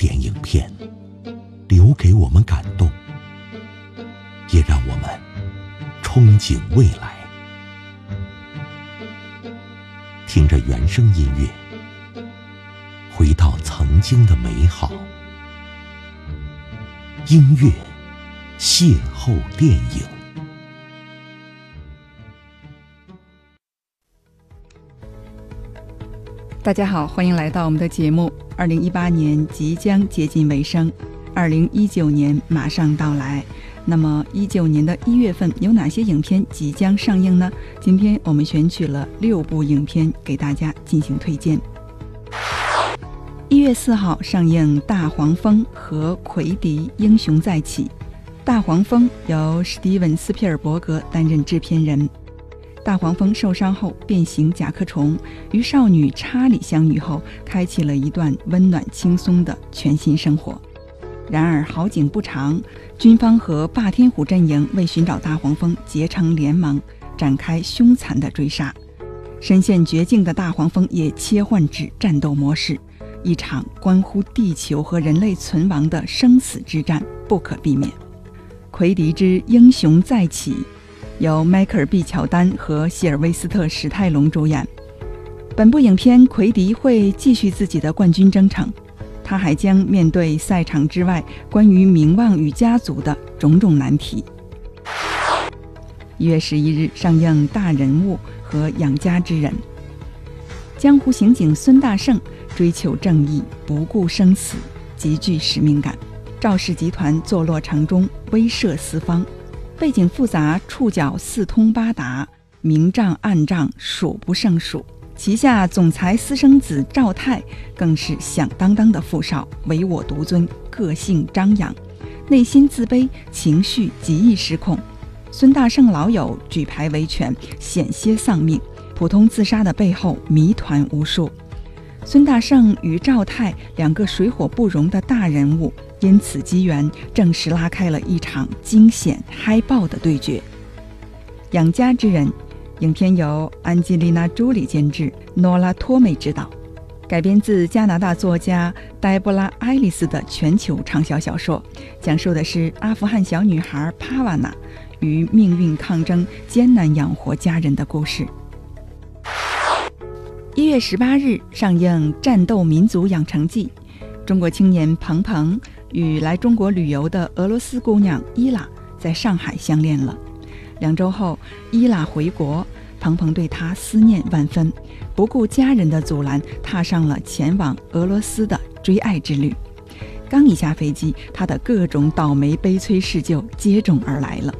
典影片，留给我们感动，也让我们憧憬未来。听着原声音乐，回到曾经的美好。音乐邂逅电影。大家好，欢迎来到我们的节目。二零一八年即将接近尾声，二零一九年马上到来。那么一九年的一月份有哪些影片即将上映呢？今天我们选取了六部影片给大家进行推荐。一月四号上映《大黄蜂》和《奎迪英雄再起》。《大黄蜂》由史蒂文·斯皮尔伯格担任制片人。大黄蜂受伤后变形甲壳虫，与少女查理相遇后，开启了一段温暖轻松的全新生活。然而好景不长，军方和霸天虎阵营为寻找大黄蜂结成联盟，展开凶残的追杀。身陷绝境的大黄蜂也切换至战斗模式，一场关乎地球和人类存亡的生死之战不可避免。奎迪之英雄再起。由迈克尔 ·B· 乔丹和希尔维斯特·史泰龙主演。本部影片，奎迪会继续自己的冠军征程，他还将面对赛场之外关于名望与家族的种种难题。一月十一日上映《大人物》和《养家之人》。江湖刑警孙大圣追求正义，不顾生死，极具使命感。赵氏集团坐落城中，威慑四方。背景复杂，触角四通八达，明账暗账数不胜数。旗下总裁私生子赵泰更是响当当的富少，唯我独尊，个性张扬，内心自卑，情绪极易失控。孙大圣老友举牌维权，险些丧命，普通自杀的背后谜团无数。孙大圣与赵泰两个水火不容的大人物。因此机缘，正式拉开了一场惊险嗨爆的对决。养家之人，影片由安吉丽娜·朱莉监制，诺拉·托梅执导，改编自加拿大作家黛布拉·爱丽丝的全球畅销小说，讲述的是阿富汗小女孩帕瓦娜与命运抗争、艰难养活家人的故事。一月十八日上映《战斗民族养成记》，中国青年彭彭。与来中国旅游的俄罗斯姑娘伊拉在上海相恋了。两周后，伊拉回国，鹏鹏对她思念万分，不顾家人的阻拦，踏上了前往俄罗斯的追爱之旅。刚一下飞机，他的各种倒霉悲催事就接踵而来了。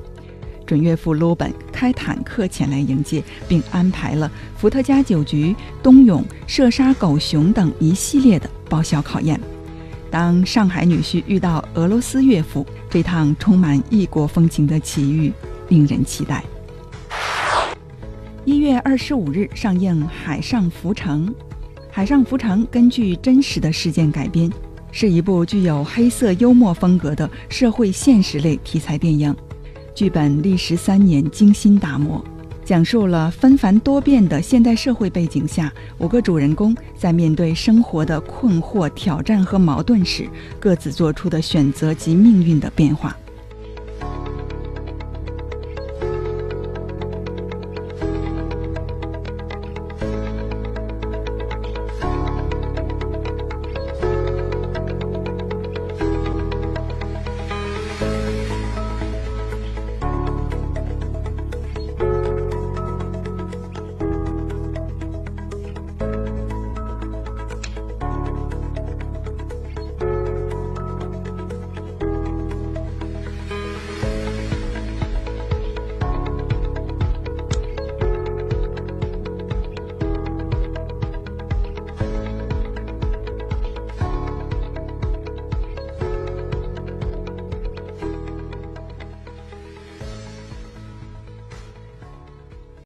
准岳父鲁本开坦克前来迎接，并安排了伏特加酒局、冬泳、射杀狗熊等一系列的爆笑考验。当上海女婿遇到俄罗斯岳父，这趟充满异国风情的奇遇令人期待。一月二十五日上映《海上浮城》，《海上浮城》根据真实的事件改编，是一部具有黑色幽默风格的社会现实类题材电影。剧本历时三年精心打磨。讲述了纷繁多变的现代社会背景下，五个主人公在面对生活的困惑、挑战和矛盾时，各自做出的选择及命运的变化。